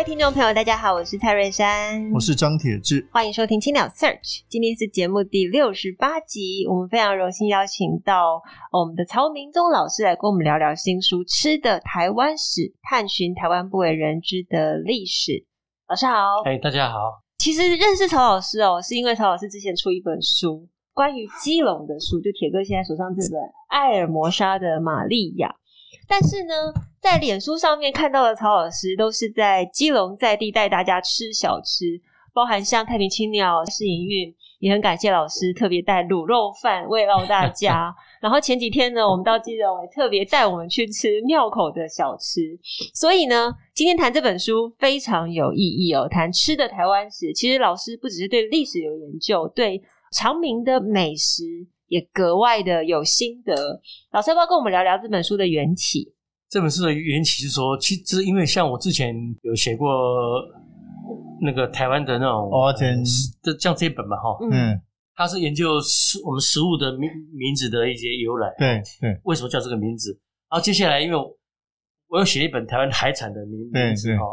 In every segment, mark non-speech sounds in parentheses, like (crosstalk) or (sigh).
位听众朋友，大家好，我是蔡瑞山，我是张铁志，欢迎收听青鸟 Search。今天是节目第六十八集，我们非常荣幸邀请到我们的曹明宗老师来跟我们聊聊新书《吃的台湾史》，探寻台湾不为人知的历史。老师好，哎，大家好。其实认识曹老师哦，是因为曹老师之前出一本书，关于基隆的书，就铁哥现在手上这本《艾尔摩沙的玛利亚》。但是呢，在脸书上面看到的曹老师，都是在基隆在地带大家吃小吃，包含像太平青鸟试营运，也很感谢老师特别带卤肉饭慰劳大家。(laughs) 然后前几天呢，我们到基隆也特别带我们去吃庙口的小吃。所以呢，今天谈这本书非常有意义哦，谈吃的台湾史。其实老师不只是对历史有研究，对长明的美食。也格外的有心得，老师要不要跟我们聊聊这本书的缘起？这本书的缘起是说，其实因为像我之前有写过那个台湾的那种，哦，这这像这本嘛，哈，嗯，它是研究食我们食物的名名字的一些由来，对对，为什么叫这个名字？然后接下来，因为我有写一本台湾海产的名名字哈，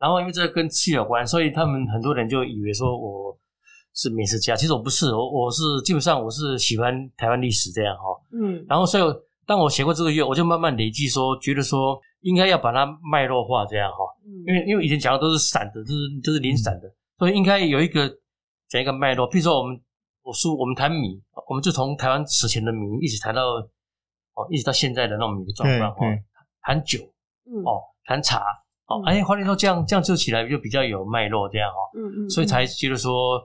然后因为这个跟气有关，所以他们很多人就以为说我。是美食家，其实我不是，我我是基本上我是喜欢台湾历史这样哈，嗯，然后所以当我写过这个月，我就慢慢累积说，觉得说应该要把它脉络化这样哈，嗯，因为因为以前讲的都是散的，都是都是零散的，所以应该有一个讲一个脉络，譬如说我们我书我们谈米，我们就从台湾史前的米一直谈到哦，一直到现在的那种米的状况哈，谈酒，嗯，哦，谈茶，哦，哎，换句话说这样这样做起来就比较有脉络这样哈，嗯嗯，所以才觉得说。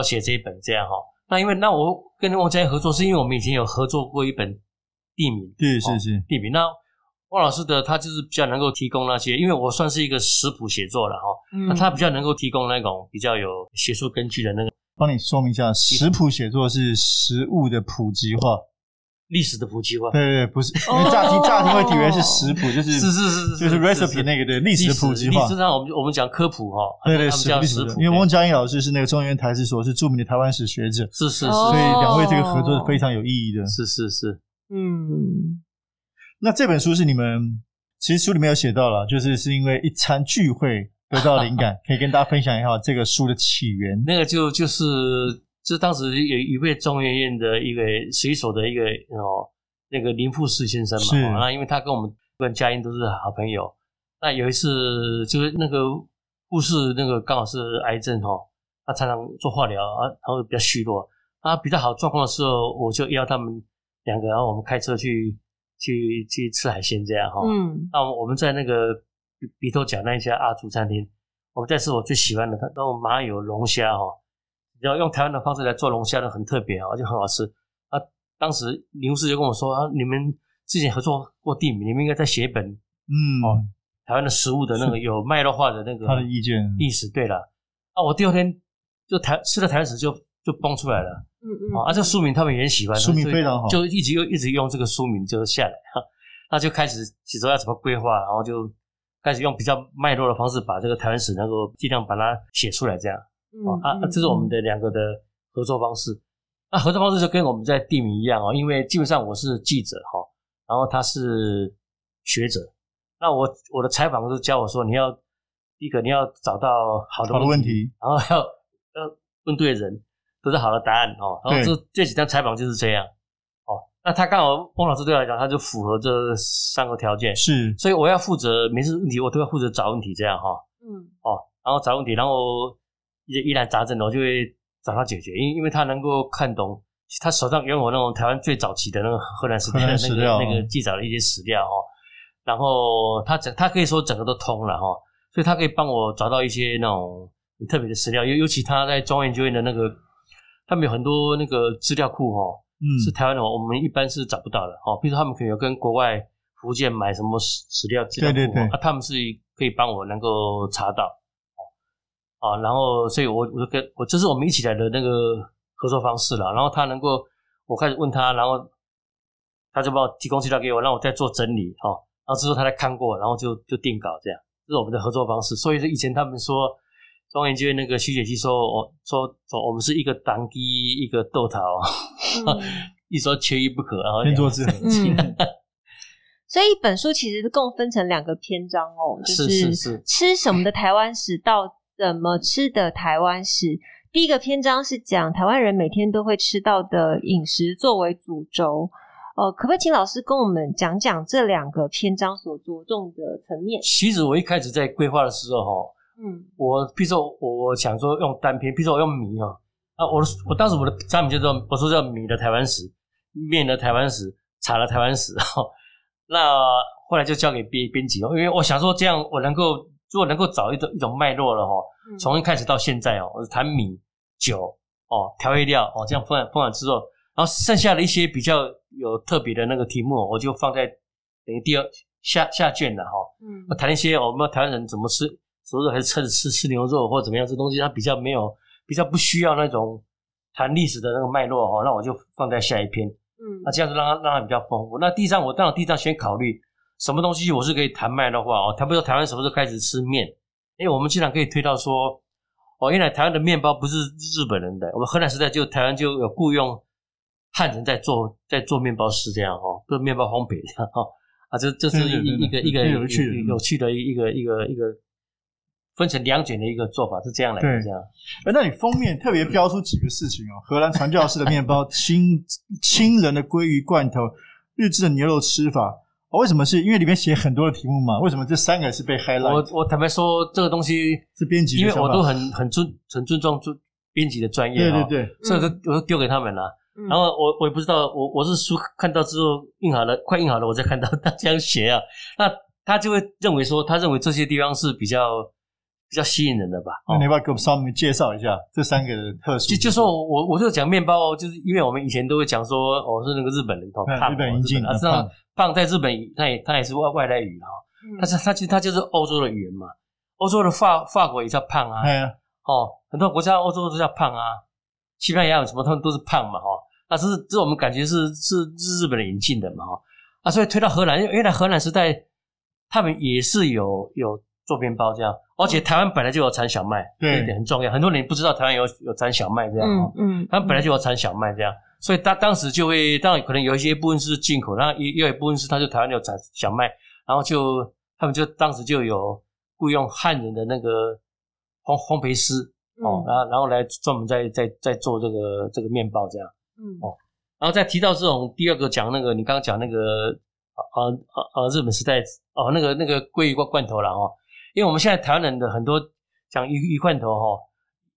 要写这一本这样哈，那因为那我跟汪家合作，是因为我们以前有合作过一本地名，对，是是地名。那汪老师的他就是比较能够提供那些，因为我算是一个食谱写作了哈，那他比较能够提供那种比较有学术根据的那个。帮你说明一下，食谱写作是食物的普及化。历史的普及化，对对对，不是，(laughs) 因为乍听乍听会以为是食谱，(laughs) 就是是是是就是 recipe 那个对历史的普及化。历史上我们我们讲科普哈，对对是历史。因为汪嘉应老师是那个中原台史所，是著名的台湾史学者，是是是，所以两位这个合作是非常有意义的。是是是，嗯。那这本书是你们其实书里面有写到了，就是是因为一餐聚会得到灵感，(laughs) 可以跟大家分享一下这个书的起源。那个就就是。是当时有一位中研院的一个水手的一个哦，那个林富士先生嘛，那因为他跟我们跟嘉音都是好朋友，那有一次就是那个护士那个刚好是癌症哈，他常常做化疗啊，然后比较虚弱，啊比较好状况的时候，我就邀他们两个，然后我们开车去去去吃海鲜这样哈，嗯，那我们在那个鼻头角那一家阿祖餐厅，我们在吃我最喜欢的，他那种麻油龙虾哈。然后用台湾的方式来做龙虾的很特别啊，就很好吃。啊，当时林师就跟我说啊，你们之前合作过地名，你们应该再写一本，嗯，哦，台湾的食物的那个有脉络化的那个他的意见意思。对了，啊，我第二天就台吃了台湾史就就蹦出来了，嗯嗯，啊，这个书名他们也很喜欢，书名非常好，就一直又一直用这个书名就下来哈，那就开始写作要怎么规划，然后就开始用比较脉络的方式把这个台湾史能够尽量把它写出来这样。哦、嗯、啊，这是我们的两个的合作方式。那、啊、合作方式就跟我们在地名一样哦，因为基本上我是记者哈，然后他是学者。那我我的采访都教我说，你要第一个你要找到好的问题，问题然后要要问对人，得到好的答案哦。然后这这几张采访就是这样哦。那他刚好汪老师对我来讲，他就符合这三个条件，是。所以我要负责每次问题，我都要负责找问题这样哈。嗯。哦，然后找问题，然后。疑难杂症，我就会找他解决，因因为他能够看懂，他手上拥有那种台湾最早期的那个荷兰时代的那个那个记载的一些史料哈，然后他整他可以说整个都通了哈，所以他可以帮我找到一些那种很特别的史料，尤尤其他在中央研究院的那个，他们有很多那个资料库哈，嗯，是台湾的，我们一般是找不到的哈，比如说他们可能有跟国外福建买什么史史料资料库，对对对，啊，他们是可以帮我能够查到，哦，啊，然后所以我我就跟我这是我们一起来的那个合作方式了。然后他能够，我开始问他，然后他就把我提供资料给我，让我再做整理，哈，然后之后他来看过，然后就就定稿这样，这是我们的合作方式。所以说以前他们说。中研院那个徐雪琪说：“我说，说我们是一个党基，一个豆桃，嗯、(laughs) 一说缺一不可，然后天作之合。嗯 (laughs) ”所以一本书其实共分成两个篇章哦，就是吃什么的台湾史到怎么吃的台湾史。第一个篇章是讲台湾人每天都会吃到的饮食作为主轴。呃，可不可以请老师跟我们讲讲这两个篇章所着重的层面？其实我一开始在规划的时候，哈。嗯，我比如说我我想说用单篇，比如说我用米哈，啊，我我当时我的产品叫做我说叫米的台湾史，面的台湾史，茶的台湾史 (laughs) 哈。那后来就交给编编辑哦，因为我想说这样我能够如果能够找一种一种脉络了哈，从一开始到现在哦，我谈米酒哦调味料哦这样分完分完之后，然后剩下的一些比较有特别的那个题目，我就放在等于第二下下卷了哈。嗯，我谈一些我们台湾人怎么吃。所以说还是趁着吃吃牛肉或者怎么样，这东西它比较没有，比较不需要那种谈历史的那个脉络哈，那我就放在下一篇。嗯，那这样子让它让它比较丰富。那第一章我当然第一章先考虑什么东西我是可以谈卖的话哦，谈不说台湾什么时候开始吃面？因为我们经常可以推到说，哦，原来台湾的面包不是日本人的，我们荷兰时代就台湾就有雇佣汉人在做在做面包师这样哦，做面包烘焙这样哦啊，这这是一一个一个有趣有趣的一个一个一个。分成两卷的一个做法是这样来的，这样。哎，那你封面特别标出几个事情哦：(laughs) 荷兰传教士的面包、亲亲人的鲑鱼罐头、日制的牛肉吃法。哦，为什么是？因为里面写很多的题目嘛。为什么这三个是被 highlight？我我坦白说，这个东西是编辑，因为我都很很尊很尊重专编辑的专业，对对对，所以我都我都丢给他们了。嗯、然后我我也不知道，我我是书看到之后印好了，快印好了，我再看到 (laughs) 他这样写啊，那他就会认为说，他认为这些地方是比较。比较吸引人的吧？那你要不要给我们稍微介绍一下这三个的特殊？就就说我我就讲面包，就是因为我们以前都会讲说，我是那个日本人，胖，日本人进啊，这样胖在日本，它也它也是外外来语哈。但是它其实它就是欧洲的语言嘛，欧洲的法法国也叫胖啊，哦，很多国家欧洲都叫胖啊，西班牙有什么他们都是胖嘛哈。那这是这我们感觉是是日本的引进的嘛哈。啊，所以推到荷兰，因为原来荷兰时代他们也是有有做面包这样。而且台湾本来就有产小麦，对，这一点很重要。很多人不知道台湾有有产小麦这样嗯，嗯，他们本来就有产小麦这样，所以他当时就会，当然可能有一些部分是进口，然后也有一部分是他就台湾有产小麦，然后就他们就当时就有雇佣汉人的那个烘烘焙师哦，然后然后来专门在在在做这个这个面包这样，嗯哦，然后再提到这种第二个讲那个你刚刚讲那个啊啊啊日本时代哦那个那个鲑鱼罐罐头了哦。因为我们现在台湾人的很多讲鱼鱼罐头哈，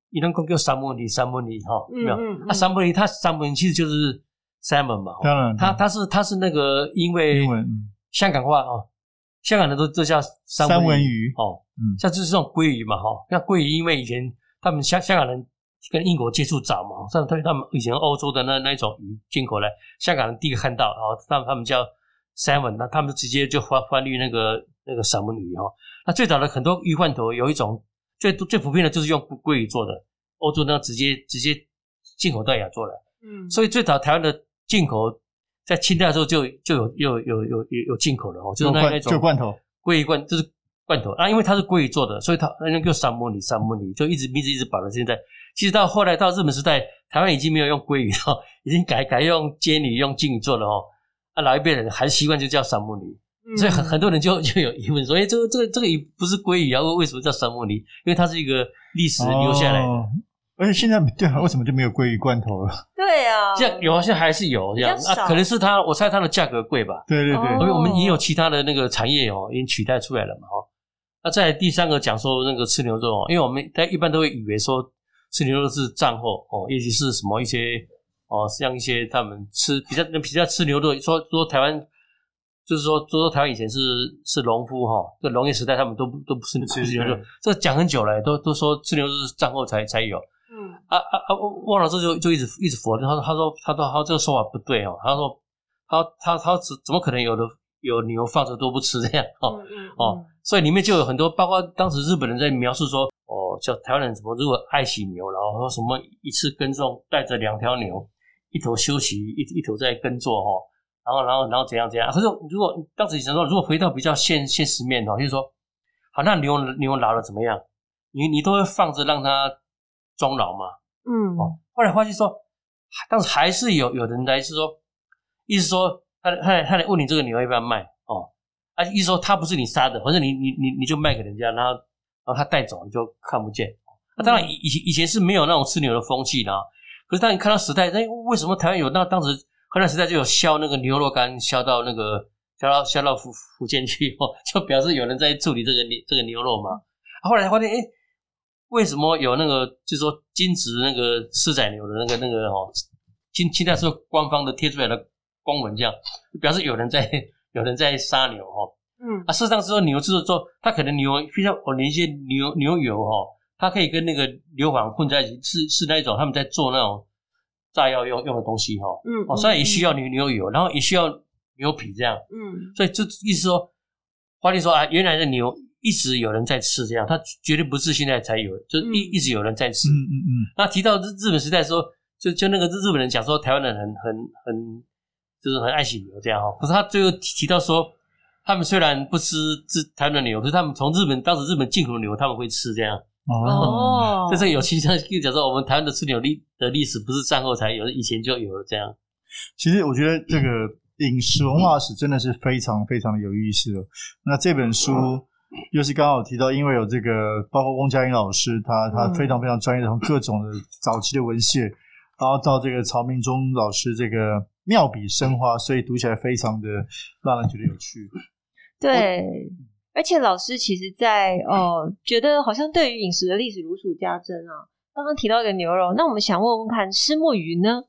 一顿讲叫三文鱼，三文鱼哈，没有？嗯嗯、啊，三文鱼它三文鱼其实就是 salmon 嘛，当然，它它是它是那个因为香港话哦，香港人都都叫三文鱼哦，嗯，像就是这种鲑鱼嘛哈，那鲑鱼因为以前他们香香港人跟英国接触早嘛，所以他们以前欧洲的那那种鱼进口来，香港人第一个看到，然后他们他们叫 salmon，那他们直接就翻翻译那个那个三文鱼哈。那最早的很多鱼罐头有一种最最普遍的就是用鲑鱼做的，欧洲呢直接直接进口到亚洲来，嗯，所以最早台湾的进口在清代的时候就就有有有有有有进口的哦，就是那那种罐头鲑鱼罐就是罐头啊，因为它是鲑鱼做的，所以它那个叫三文鱼三文鱼就一直名字一直保到现在。其实到后来到日本时代，台湾已经没有用鲑鱼了，已经改改用煎鱼用金鱼做了哦，啊老一辈人还习惯就叫三文鱼。所以很很多人就就有疑问说，哎，这个这个这个鱼不是鲑鱼啊？为什么叫三文鱼？因为它是一个历史留下来的。哦、而且现在对啊，为什么就没有鲑鱼罐头了？(laughs) 对啊，(laughs) 这样有，现在还是有这样啊？可能是它，我猜它的价格贵吧？对对对，因为我们也有其他的那个产业哦，已经取代出来了嘛哈。那在第三个讲说那个吃牛肉哦，因为我们大家一般都会以为说吃牛肉是战后哦，尤其是什么一些哦，像一些他们吃比较比较吃牛肉，说说台湾。就是说，就说台湾以前是是农夫哈，这农业时代他们都不都不是吃牛肉，这讲很久了，都都说吃牛肉是战后才才有。嗯啊啊啊！汪老师就就一直一直否认，他说他说他说他这个说法不对哦，他说他他他怎怎么可能有的有牛放着都不吃这样哦、嗯嗯、哦，所以里面就有很多，包括当时日本人在描述说，哦，叫台湾人怎么如果爱惜牛，然后说什么一次耕种带着两条牛，一头休息，一一头在耕作哈，然后然后然后怎样怎样。可是如果当时想说，如果回到比较现现实面哦，就是说，好，那牛牛老了怎么样？你你都会放着让它终老吗？嗯，哦，后来发现说，当时还是有有人来是说，意思说。他他他来问你这个牛要不要卖哦？啊，意思说他不是你杀的，或者你你你你就卖给人家，然后然后他带走你就看不见。那、啊、当然以以前以前是没有那种吃牛的风气的啊，可是当你看到时代，那为什么台湾有？那当时河南时代就有销那个牛肉干，销到那个销到销到福福建去哦，(laughs) 就表示有人在处理这个牛这个牛肉嘛。啊、后来发现，哎，为什么有那个就是说金质那个四仔牛的那个那个哦，现现在是官方的贴出来的。公文这样表示有人在 (laughs) 有人在杀牛哈，嗯啊，事实上是说牛就是说，它可能牛比较哦，连一些牛牛油哈，它可以跟那个硫磺混在一起，是是那一种他们在做那种炸药用用的东西哈，嗯哦，虽然也需要牛牛油，然后也需要牛皮这样，嗯，所以就意思说，华丽说啊，原来的牛一直有人在吃这样，它绝对不是现在才有，就一一直有人在吃，嗯嗯嗯。那提到日日本时代说，就就那个日日本人讲说，台湾人很很很。就是很爱惜牛这样哦，可是他最后提到说，他们虽然不吃吃台湾的牛，可是他们从日本当时日本进口的牛他们会吃这样哦。这是有其实就讲说，我们台湾的吃牛历的历史不是战后才有，以前就有了这样。其实我觉得这个饮食文化史真的是非常非常的有意思的。那这本书又是刚好提到，因为有这个包括翁佳音老师，他他非常非常专业的从各种的早期的文献，然后到这个曹明忠老师这个。妙笔生花，所以读起来非常的让人觉得有趣。对，而且老师其实在，在哦，觉得好像对于饮食的历史如数家珍啊。刚刚提到一个牛肉，那我们想问问看，石墨鱼呢？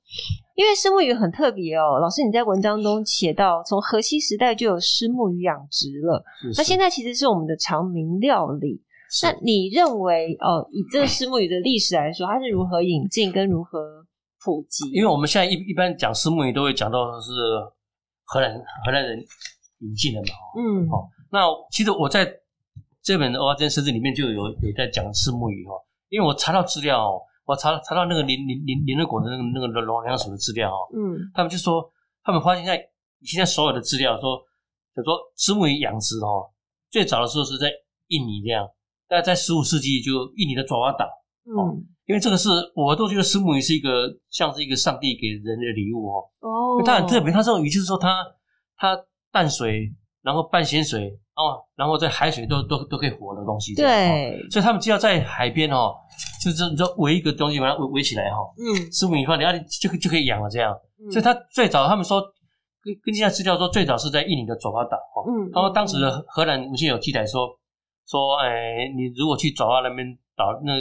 因为石墨鱼很特别哦。老师你在文章中写到，从河西时代就有石墨鱼养殖了，是是，那现在其实是我们的常民料理。那你认为哦，以这个虱目鱼的历史来说，它是如何引进跟如何？普及，因为我们现在一一般讲石墨鱼都会讲到是荷兰荷兰人引进的嘛，嗯，好，那其实我在这本《蚵仔煎食志》里面就有有在讲虱目鱼哈，因为我查到资料，我查查到那个联联联联合国的那个那个农粮署的资料哈，嗯，他们就说他们发现在现在所有的资料说，就说虱目鱼养殖哦，最早的时候是在印尼这样，大概在十五世纪就印尼的爪哇岛，嗯。因为这个是，我都觉得石母鱼是一个像是一个上帝给人的礼物哦。哦，它很特别，它这种鱼就是说它它淡水，然后半咸水哦，然后在海水都都都可以活的东西。对，所以他们就要在海边哦，就是你说围一个东西把它围围起来哈。嗯，虱目鱼放，然后就就可以养了这样。所以他最早他们说，跟跟现在资料说，最早是在印尼的爪哇岛哦。嗯，然后当时的荷兰文献有记载说说，哎，你如果去爪哇那边岛那。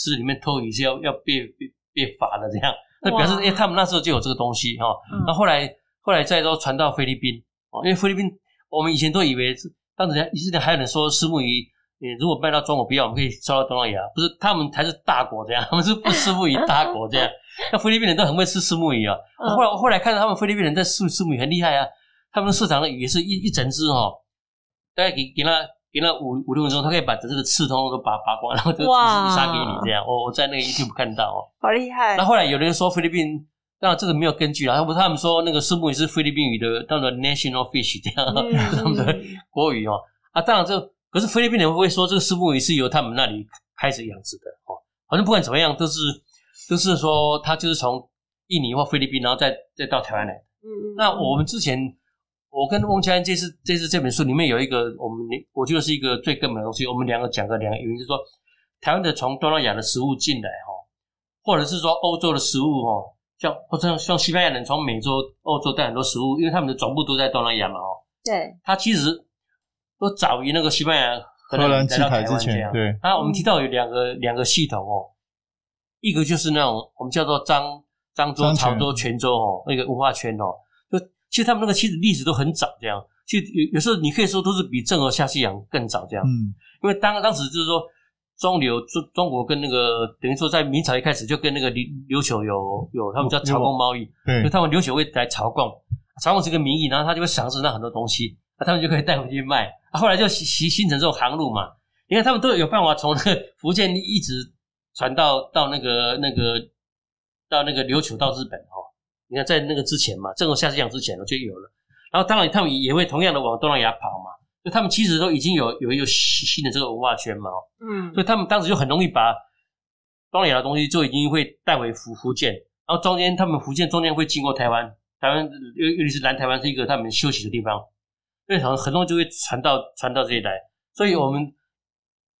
是里面偷鱼是要要被被被罚的这样，那表示哎，他们那时候就有这个东西哈。那后来后来再都传到菲律宾哦，因为菲律宾我们以前都以为是当时以前还有人说石目鱼，你如果卖到中国不要，我们可以烧到东南亚，不是他们才是大国这样，(laughs) 他们是不虱目鱼大国这样。那菲律宾人都很会吃石目鱼啊。后来我后来看到他们菲律宾人在吃石目鱼很厉害啊，他们市场的鱼是一一整只哦，大概给给他。给了五五六分钟，他可以把整个刺通都拔拔光，然后就杀给你这样。我我在那个 YouTube 看到哦，好厉害。那后来有人说菲律宾，当然这个没有根据啊，他不是他们说那个石目鱼是菲律宾语的，当做 national fish 这样，嗯、他们的国语哦。啊，当然这可是菲律宾人会说这个石目鱼是由他们那里开始养殖的哦。反正不管怎么样，都是都是说他就是从印尼或菲律宾，然后再再到台湾来。嗯嗯。那我们之前。我跟翁家安这次这次这本书里面有一个我们我觉得是一个最根本的东西，我们两个讲个两个原因，就是说台湾的从东南亚的食物进来哈，或者是说欧洲的食物哈，像或者像像西班牙人从美洲、欧洲带很多食物，因为他们的总部都在东南亚嘛哦。对。他其实都早于那个西班牙、荷兰来到台湾之前。对。那我们提到有两个两个系统哦，一个就是那种我们叫做漳漳州、潮州、泉州哦，那个文化圈哦。就其实他们那个其实历史都很早，这样。其实有有时候你可以说都是比郑和下西洋更早这样。嗯。因为当当时就是说中流中中国跟那个等于说在明朝一开始就跟那个琉琉球有有他们叫朝贡贸易，对，就他们琉球会来朝贡，朝贡是个名义，然后他就会赏赐那很多东西啊，他们就可以带回去卖。啊，后来就形形成这种航路嘛。你看他们都有办法从那个福建一直传到到那个那个到那个琉球到日本哦。你看在那个之前嘛，郑和下西洋之前就有了。然后当然他们也会同样的往东南亚跑嘛。就他们其实都已经有有一个新的这个文化圈嘛。嗯。所以他们当时就很容易把东南亚的东西就已经会带回福福建。然后中间他们福建中间会经过台湾，台湾尤尤其是南台湾是一个他们休息的地方，所以很很多就会传到传到这里来。所以我们。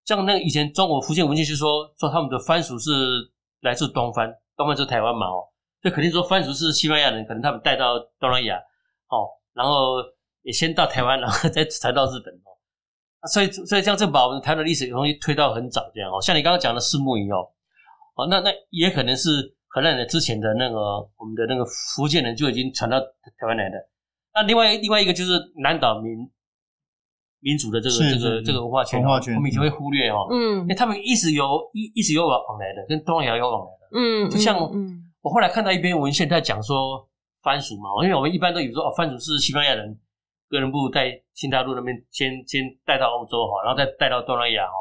像那个以前中国福建文献就说说他们的番薯是来自东番，东番就是台湾嘛哦，就肯定说番薯是西班牙人，可能他们带到东南亚哦，然后也先到台湾，然后再传到日本哦，所以所以像这把我们台湾的历史有东西推到很早这样哦，像你刚刚讲的四目鱼哦，哦那那也可能是荷兰人之前的那个我们的那个福建人就已经传到台湾来的，那另外另外一个就是南岛民。民族的这个这个这个文化圈，文化圈，我们以前会忽略哦，嗯，因为他们一直有一一直有往往来的，跟东南亚有往来的，嗯，就像我后来看到一篇文献在讲说番薯嘛，因为我们一般都以为说哦，番薯是西班牙人哥伦布在新大陆那边先先带到欧洲哈，然后再带到东南亚哈，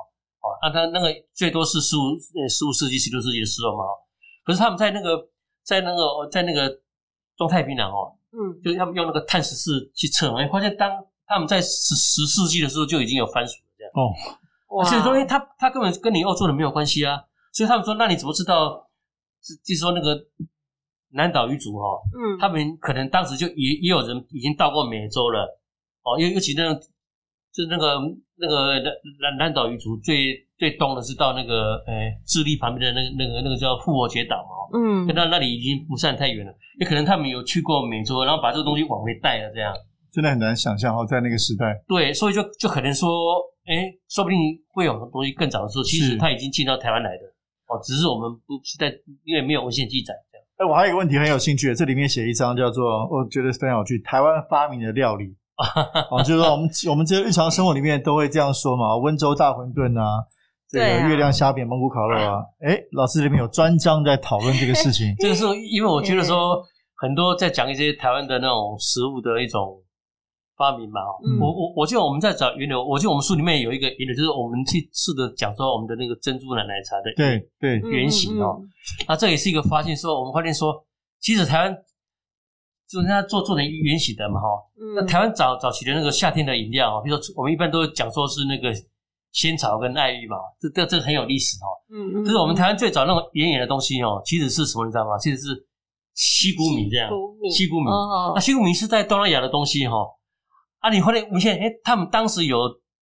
哦，那他那个最多是十五十五世纪十六世纪的时候嘛，可是他们在那个在那个在那个中太平洋哦，嗯，就是他们用那个碳十四去测，嘛，发现当他们在十十世纪的时候就已经有番薯了，这样哦，哇，所以东西他他根本跟你欧洲人没有关系啊，所以他们说，那你怎么知道？是就是说那个南岛语族哈，嗯，他们可能当时就也也有人已经到过美洲了，哦，尤尤其那就是那个那个南南南岛语族最最东的是到那个呃智利旁边的那个那个那个叫复活节岛嘛，嗯，跟那那里已经不算太远了，也可能他们有去过美洲，然后把这个东西往回带了这样。真的很难想象哦，在那个时代，对，所以就就可能说，哎，说不定会有东西更早的时候，其实他已经进到台湾来的哦，只是我们不是在，因为没有文献记载这样。哎，我还有一个问题很有兴趣，这里面写一张叫做，我觉得非常有趣，台湾发明的料理 (laughs) 哦，就是说我们我们这个日常生活里面都会这样说嘛，(laughs) 温州大馄饨啊，这个月亮虾饼、蒙古烤肉啊，哎，老师这边有专章在讨论这个事情。(laughs) 这个是因为我觉得说很多在讲一些台湾的那种食物的一种。发明嘛，嗯、我我我记得我们在找源流，我记得我们书里面有一个源流，就是我们去试着讲说我们的那个珍珠奶奶茶的对对。原型哦，那这也是一个发现，说我们发现说，其实台湾就人家做做成圆型的嘛哈，那台湾早早期的那个夏天的饮料啊，比如说我们一般都讲说是那个仙草跟爱玉嘛，这这这很有历史哦，嗯嗯，就是我们台湾最早那种圆圆的东西哦，其实是什么你知道吗？其实是西谷米这样，西谷米，哦。那西谷米是在东南亚的东西哈。啊，你后来发现，哎，他们当时有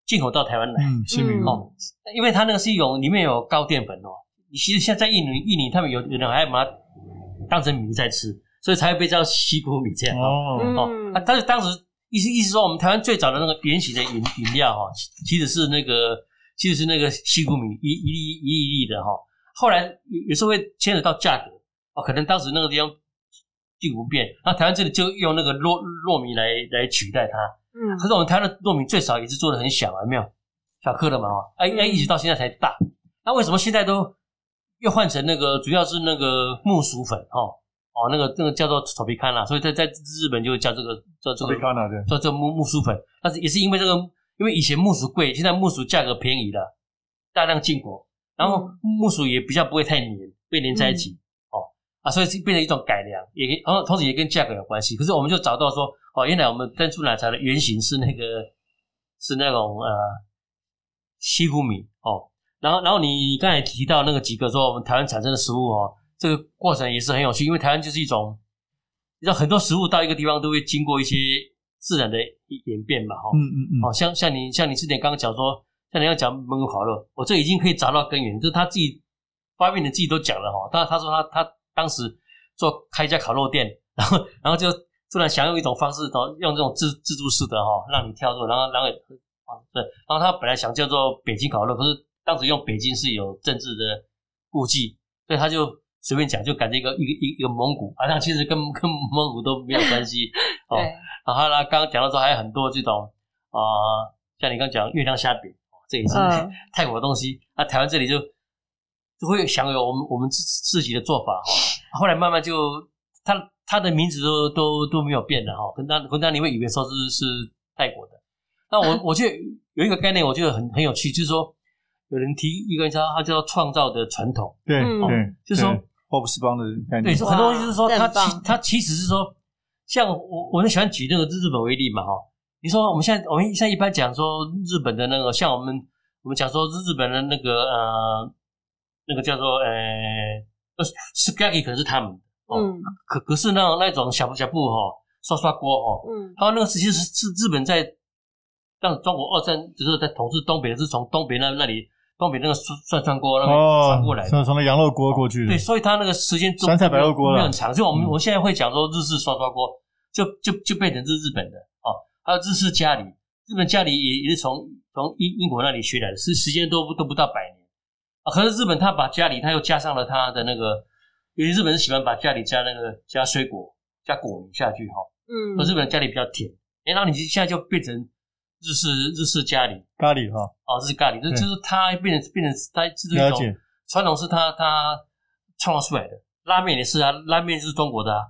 进口到台湾来，嗯，西米。哦，因为它那个是一种里面有高淀粉哦。你其实现在在印尼，印尼他们有有人还把它当成米在吃，所以才会被叫西谷米这样哦。哦，啊，但是当时意思意思说，我们台湾最早的那个原型的饮饮料哈，其实是那个其实是那个西谷米一一粒一粒一粒的哈。后来有时候会牵扯到价格哦，可能当时那个地方并不变，那台湾这里就用那个糯糯米来来取代它。嗯，可是我们台湾的糯米最少也是做的很小，有没有小颗的嘛？哎哎，一直到现在才大。那为什么现在都又换成那个主要是那个木薯粉？哦哦，那个那个叫做 Tropicana，所以在在日本就叫这个叫这个对，叫这木木薯粉。但是也是因为这个，因为以前木薯贵，现在木薯价格便宜了，大量进口，然后木薯也比较不会太黏，被黏在一起。哦啊，所以变成一种改良，也然后同时也跟价格有关系。可是我们就找到说。哦，原来我们珍珠奶茶的原型是那个是那种呃西谷米哦，然后然后你刚才提到那个几个说我们台湾产生的食物哦，这个过程也是很有趣，因为台湾就是一种，你知道很多食物到一个地方都会经过一些自然的演变嘛，哈、哦，嗯嗯嗯，哦，像像你像你之前刚刚讲说，像你要讲蒙古烤肉，我这已经可以找到根源，就是他自己发明的自己都讲了哈，他他说他他当时做开一家烤肉店，然后然后就。突然想用一种方式，用这种自自助式的哈，让你跳入，然后然后啊对，然后他本来想叫做北京烤肉，可是当时用北京是有政治的顾忌，所以他就随便讲，就感觉一个一个一个蒙古，好像其实跟跟蒙古都没有关系 (laughs) 哦。然后呢，刚刚讲到说还有很多这种啊、呃，像你刚讲月亮虾饼，这也是泰国的东西，那、嗯啊、台湾这里就就会享有我们我们自自己的做法，后来慢慢就他。它的名字都都都没有变的哈，跟当跟当你会以为说是是泰国的，那我 (laughs) 我觉得有一个概念，我觉得很很有趣，就是说有人提一个叫它叫创造的传统，对对，就是说霍布斯邦的概念，对，很多东西就是说它其它其实是说，像我我很喜欢举那个日本为例嘛，哈，你说我们现在我们现在一般讲说日本的那个，像我们我们讲说日本的那个呃那个叫做呃呃 sukiyaki 可能是他们，嗯，可可是那那种小小布哈。刷刷锅哦，嗯，他那个实际是是日本在让中国二战就是在统治东北是从东北那那里东北那个涮涮锅那边传过来的，从从那羊肉锅过去的，对，所以它那个时间酸菜白肉锅没有很长，所以我们我现在会讲说日式涮涮锅就就就变成是日本的哦，还有日式咖喱，日本咖喱也也是从从英英国那里学来的，是时间都都不到百年。啊，可是日本他把咖喱他又加上了他的那个，因为日本人喜欢把咖喱加那个加水果加果泥下去哈。嗯，日本人咖喱比较甜，哎，然后你现在就变成日式日式咖喱咖喱哈，哦，日式咖喱，就就是它变成变成它是一种传统，是它它创造出来的。拉面也是啊，拉面是中国的啊，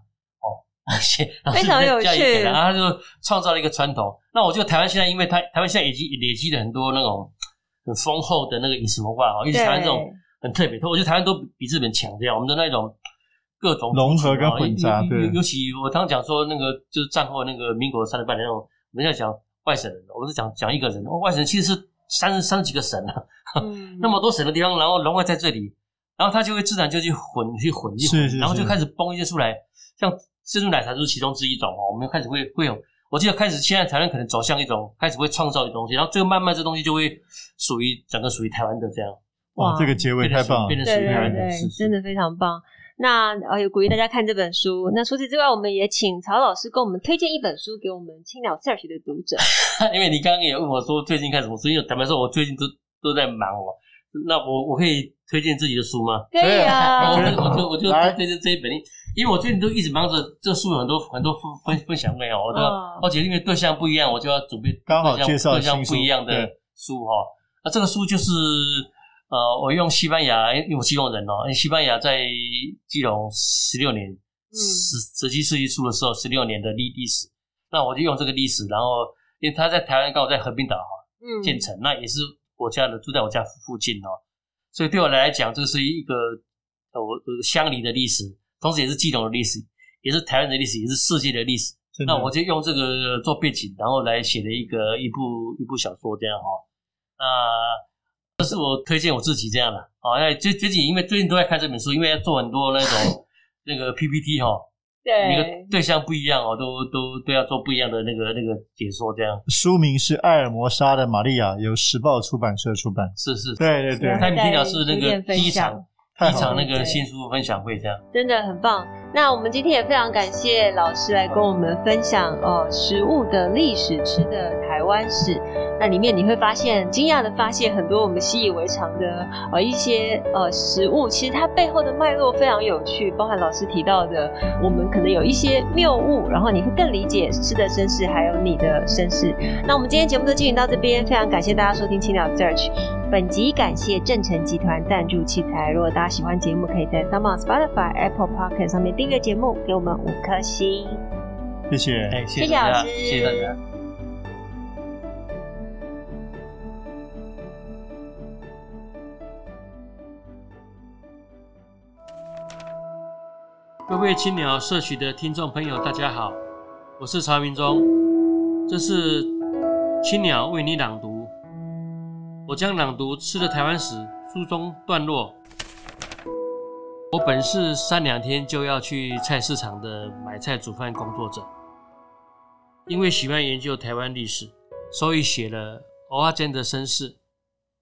哦，(laughs) 非常有趣，然后他就创造了一个传统。那我觉得台湾现在，因为台台湾现在已经累积了很多那种很丰厚的那个饮食文化啊，因为台湾这种很特别，我觉得台湾都比日本强，这样我们的那种。各种融合跟混杂，对。尤其我刚刚讲说那个，就是战后那个民国三十八年那种，我们在讲外省人，我是讲讲一个人，外省人其实是三十三十几个省啊，嗯、(laughs) 那么多省的地方，然后融合在这里，然后他就会自然就去混去混去混，然后就开始崩一些出来，像珍珠奶茶就是其中之一种哦。我们开始会会有，我记得开始现在台湾可能走向一种开始会创造的东西，然后最后慢慢这东西就会属于整个属于台湾的这样。哇，这个结尾太棒了，变成属于台湾的，真的非常棒。那呃，也鼓励大家看这本书。那除此之外，我们也请曹老师给我们推荐一本书给我们青鸟 Search 的读者。(laughs) 因为你刚刚也问我说最近看什么书，因为坦白说，我最近都都在忙哦。那我我可以推荐自己的书吗？可以啊。(laughs) 我我就我就推荐这一本，因为我最近都一直忙着这书有很多很多分分享会哦，我都要，而且因为对象不一样，我就要准备刚好介绍对象不一样的书哈。那这个书就是。呃，我用西班牙，因为我基隆人哦，因为西班牙在基隆十六年，十十七世纪初的时候，十六年的历历史，那我就用这个历史，然后因为他在台湾刚好在和平岛哈，嗯，建成，那也是我家的，住在我家附近哦，所以对我来讲，这是一个呃我乡里的历史，同时也是基隆的历史，也是台湾的历史，也是世界的历史。那我就用这个做背景，然后来写了一个一部一部小说这样哈，那。这是我推荐我自己这样的，好，因为最最近因为最近都在看这本书，因为要做很多那种 (laughs) 那个 PPT 哈，对，每个对象不一样哦，都都都要做不一样的那个那个解说这样。书名是《艾尔摩沙的玛利亚》，由时报出版社出版。是是，对对对。太平听了是那个第一场第一场那个新书分享会这样，真的很棒。那我们今天也非常感谢老师来跟我们分享哦，食物的历史，吃的台湾史。那里面你会发现，惊讶的发现很多我们习以为常的呃一些呃食物，其实它背后的脉络非常有趣，包含老师提到的，我们可能有一些谬误，然后你会更理解吃的身世，还有你的身世。那我们今天节目就进行到这边，非常感谢大家收听青鸟 Search。本集感谢正成集团赞助器材。如果大家喜欢节目，可以在 s u m m e r Spotify、Apple Podcast 上面订阅节目，给我们五颗星。谢谢，哎，谢谢老师，谢谢大家。各位青鸟社区的听众朋友，大家好，我是曹明忠，这是青鸟为你朗读。我将朗读《吃的台湾史》书中段落。我本是三两天就要去菜市场的买菜煮饭工作者，因为喜欢研究台湾历史，所以写了蚵仔煎的身世、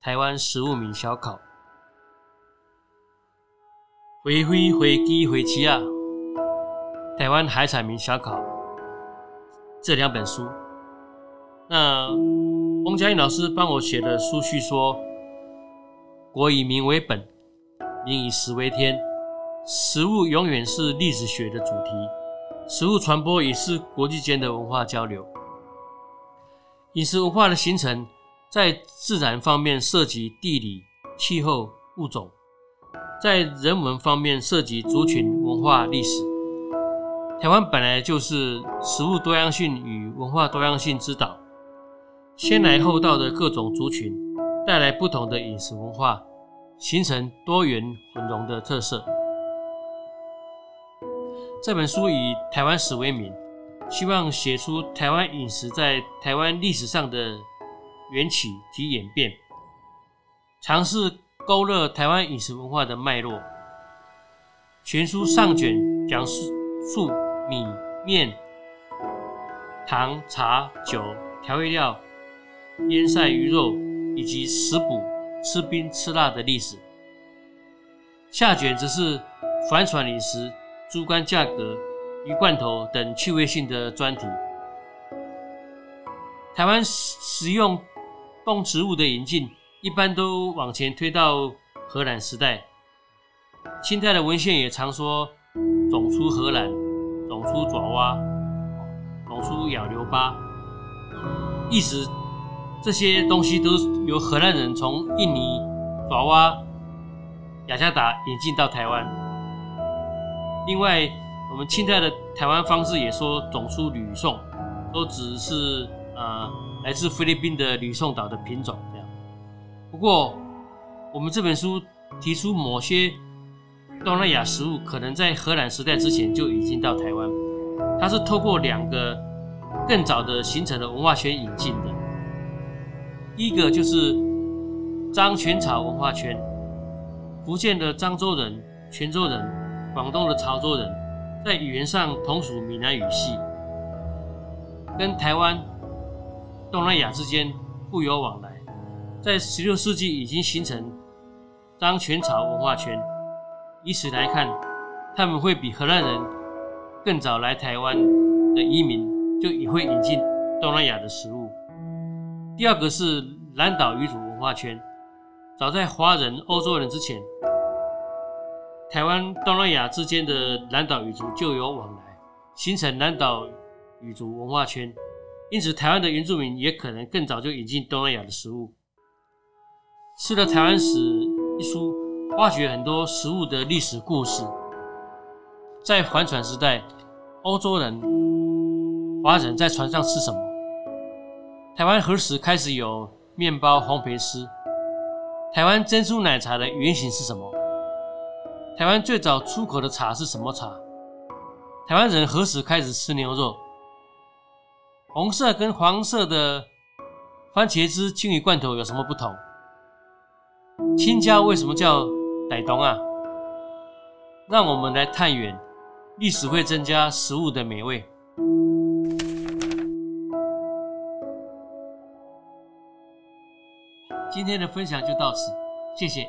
台湾食物名小考、回飞回鸡回鸡啊。台湾海产名小考。这两本书，那翁佳音老师帮我写的书序说：“国以民为本，民以食为天，食物永远是历史学的主题，食物传播也是国际间的文化交流。饮食文化的形成，在自然方面涉及地理、气候、物种；在人文方面涉及族群、文化、历史。”台湾本来就是食物多样性与文化多样性之岛，先来后到的各种族群，带来不同的饮食文化，形成多元混融的特色。这本书以台湾史为名，希望写出台湾饮食在台湾历史上的缘起及演变，尝试勾勒台湾饮食文化的脉络。全书上卷讲述米、面、糖、茶、酒、调味料、腌晒鱼肉以及食补、吃冰吃辣的历史。下卷则是帆船饮食。猪肝价格、鱼罐头等趣味性的专题。台湾食用动植物的引进，一般都往前推到荷兰时代。清代的文献也常说“种出荷兰”，“出爪哇”，“种出亚留巴”，意思这些东西都是由荷兰人从印尼、爪哇、雅加达引进到台湾。另外，我们清代的台湾方式也说种出吕宋，都只是呃来自菲律宾的吕宋岛的品种这样。不过，我们这本书提出某些东南亚食物可能在荷兰时代之前就已经到台湾，它是透过两个更早的形成的文化圈引进的。一个就是漳泉潮文化圈，福建的漳州人、泉州人。广东的潮州人在语言上同属闽南语系，跟台湾、东南亚之间互有往来，在16世纪已经形成漳泉潮文化圈。以此来看，他们会比荷兰人更早来台湾的移民，就也会引进东南亚的食物。第二个是南岛语族文化圈，早在华人、欧洲人之前。台湾、东南亚之间的南岛语族就有往来，形成南岛语族文化圈。因此，台湾的原住民也可能更早就引进东南亚的食物。《吃了台湾史》一书，挖掘很多食物的历史故事。在帆船时代，欧洲人、华人在船上吃什么？台湾何时开始有面包、烘焙师？台湾珍珠奶茶的原型是什么？台湾最早出口的茶是什么茶？台湾人何时开始吃牛肉？红色跟黄色的番茄汁青鱼罐头有什么不同？青椒为什么叫歹东啊？让我们来探源，历史会增加食物的美味。今天的分享就到此，谢谢。